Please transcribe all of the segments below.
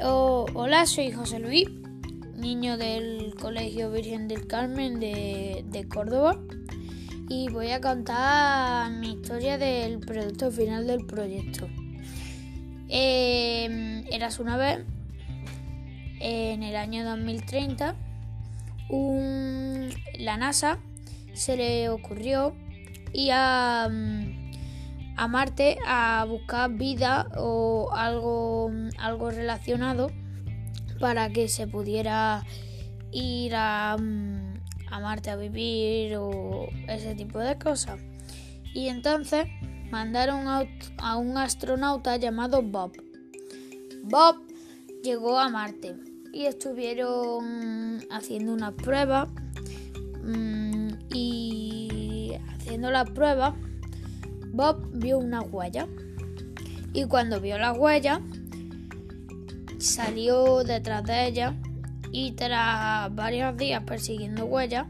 Oh, hola, soy José Luis, niño del Colegio Virgen del Carmen de, Córdoba y voy a contar mi historia del producto final del proyecto. Eh, eras una vez, en el año 2030, la NASA se le ocurrió ir a, a Marte a buscar vida o algo, algo relacionado para que se pudiera ir a, a Marte a vivir o ese tipo de cosas. Y entonces mandaron a un astronauta llamado Bob. Bob llegó a Marte y estuvieron haciendo una prueba mm, y haciendo la prueba Bob vio una huella y cuando vio la huella salió detrás de ella y tras varios días persiguiendo huellas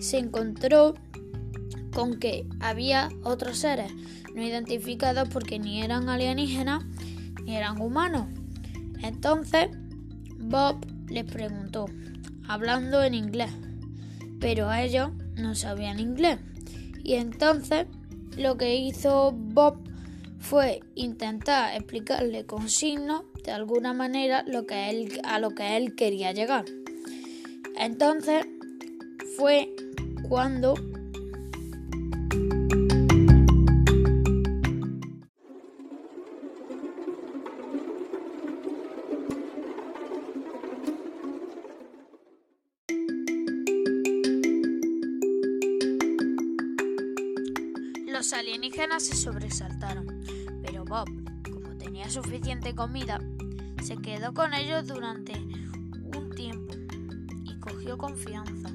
se encontró con que había otros seres no identificados porque ni eran alienígenas ni eran humanos. Entonces Bob les preguntó, hablando en inglés, pero ellos no sabían inglés. Y entonces lo que hizo Bob fue intentar explicarle con signos de alguna manera lo que él, a lo que él quería llegar. Entonces fue cuando Alienígenas se sobresaltaron, pero Bob, como tenía suficiente comida, se quedó con ellos durante un tiempo y cogió confianza.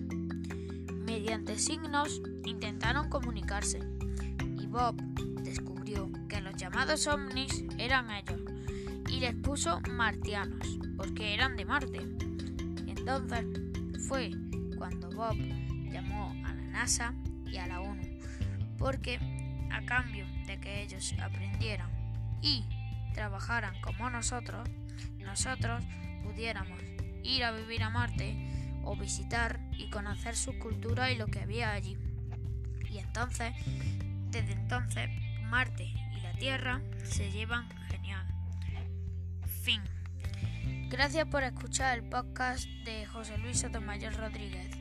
Mediante signos intentaron comunicarse y Bob descubrió que los llamados ovnis eran ellos y les puso martianos porque eran de Marte. Entonces fue cuando Bob llamó a la NASA y a la ONU porque a cambio de que ellos aprendieran y trabajaran como nosotros, nosotros pudiéramos ir a vivir a Marte o visitar y conocer su cultura y lo que había allí. Y entonces, desde entonces, Marte y la Tierra se llevan genial. Fin. Gracias por escuchar el podcast de José Luis Sotomayor Rodríguez.